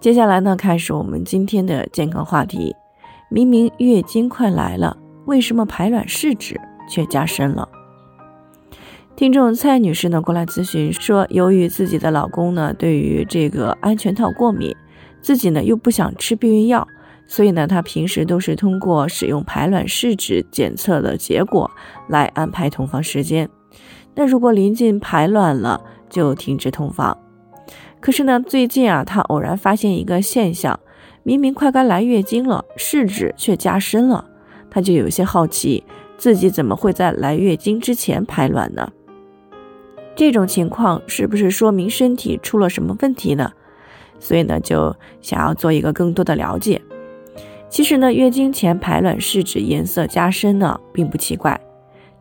接下来呢，开始我们今天的健康话题。明明月经快来了，为什么排卵试纸却加深了？听众蔡女士呢过来咨询说，由于自己的老公呢对于这个安全套过敏，自己呢又不想吃避孕药，所以呢她平时都是通过使用排卵试纸检测的结果来安排同房时间。那如果临近排卵了，就停止同房。可是呢，最近啊，她偶然发现一个现象，明明快该来月经了，试纸却加深了。她就有些好奇，自己怎么会在来月经之前排卵呢？这种情况是不是说明身体出了什么问题呢？所以呢，就想要做一个更多的了解。其实呢，月经前排卵试纸颜色加深呢，并不奇怪，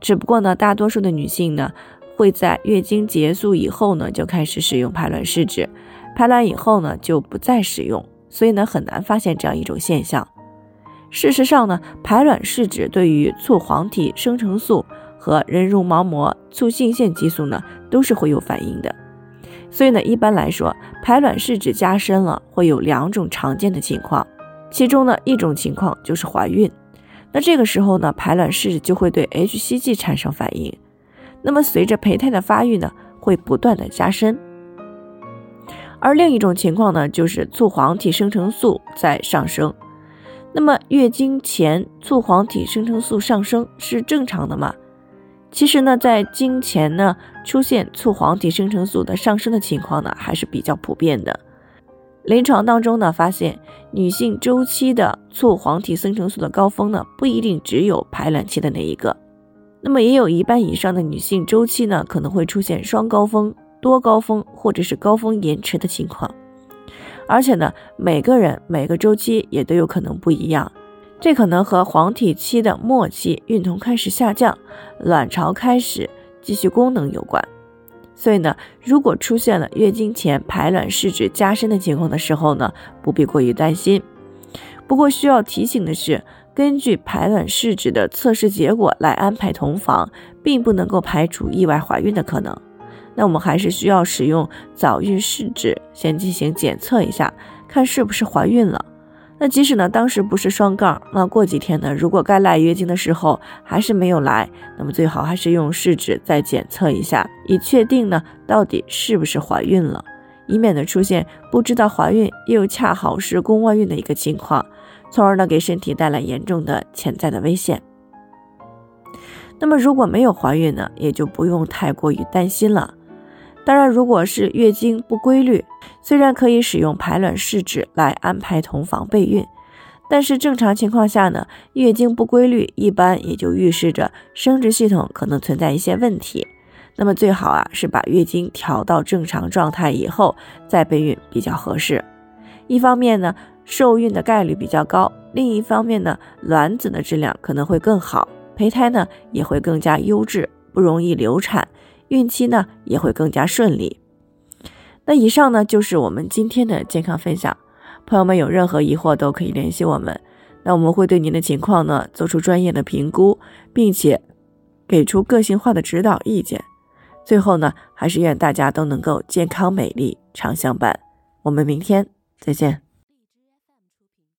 只不过呢，大多数的女性呢。会在月经结束以后呢，就开始使用排卵试纸，排卵以后呢，就不再使用，所以呢，很难发现这样一种现象。事实上呢，排卵试纸对于促黄体生成素和人绒毛膜促性腺激素呢，都是会有反应的。所以呢，一般来说，排卵试纸加深了会有两种常见的情况，其中呢，一种情况就是怀孕，那这个时候呢，排卵试纸就会对 HCG 产生反应。那么随着胚胎的发育呢，会不断的加深。而另一种情况呢，就是促黄体生成素在上升。那么月经前促黄体生成素上升是正常的吗？其实呢，在经前呢出现促黄体生成素的上升的情况呢，还是比较普遍的。临床当中呢，发现女性周期的促黄体生成素的高峰呢，不一定只有排卵期的那一个。那么也有一半以上的女性周期呢，可能会出现双高峰、多高峰或者是高峰延迟的情况，而且呢，每个人每个周期也都有可能不一样，这可能和黄体期的末期、孕酮开始下降、卵巢开始继续功能有关。所以呢，如果出现了月经前排卵试纸加深的情况的时候呢，不必过于担心。不过需要提醒的是。根据排卵试纸的测试结果来安排同房，并不能够排除意外怀孕的可能。那我们还是需要使用早孕试纸先进行检测一下，看是不是怀孕了。那即使呢当时不是双杠，那过几天呢，如果该来月经的时候还是没有来，那么最好还是用试纸再检测一下，以确定呢到底是不是怀孕了，以免呢出现不知道怀孕又恰好是宫外孕的一个情况。从而呢，给身体带来严重的潜在的危险。那么，如果没有怀孕呢，也就不用太过于担心了。当然，如果是月经不规律，虽然可以使用排卵试纸来安排同房备孕，但是正常情况下呢，月经不规律一般也就预示着生殖系统可能存在一些问题。那么最好啊，是把月经调到正常状态以后再备孕比较合适。一方面呢。受孕的概率比较高，另一方面呢，卵子的质量可能会更好，胚胎呢也会更加优质，不容易流产，孕期呢也会更加顺利。那以上呢就是我们今天的健康分享，朋友们有任何疑惑都可以联系我们，那我们会对您的情况呢做出专业的评估，并且给出个性化的指导意见。最后呢，还是愿大家都能够健康美丽常相伴。我们明天再见。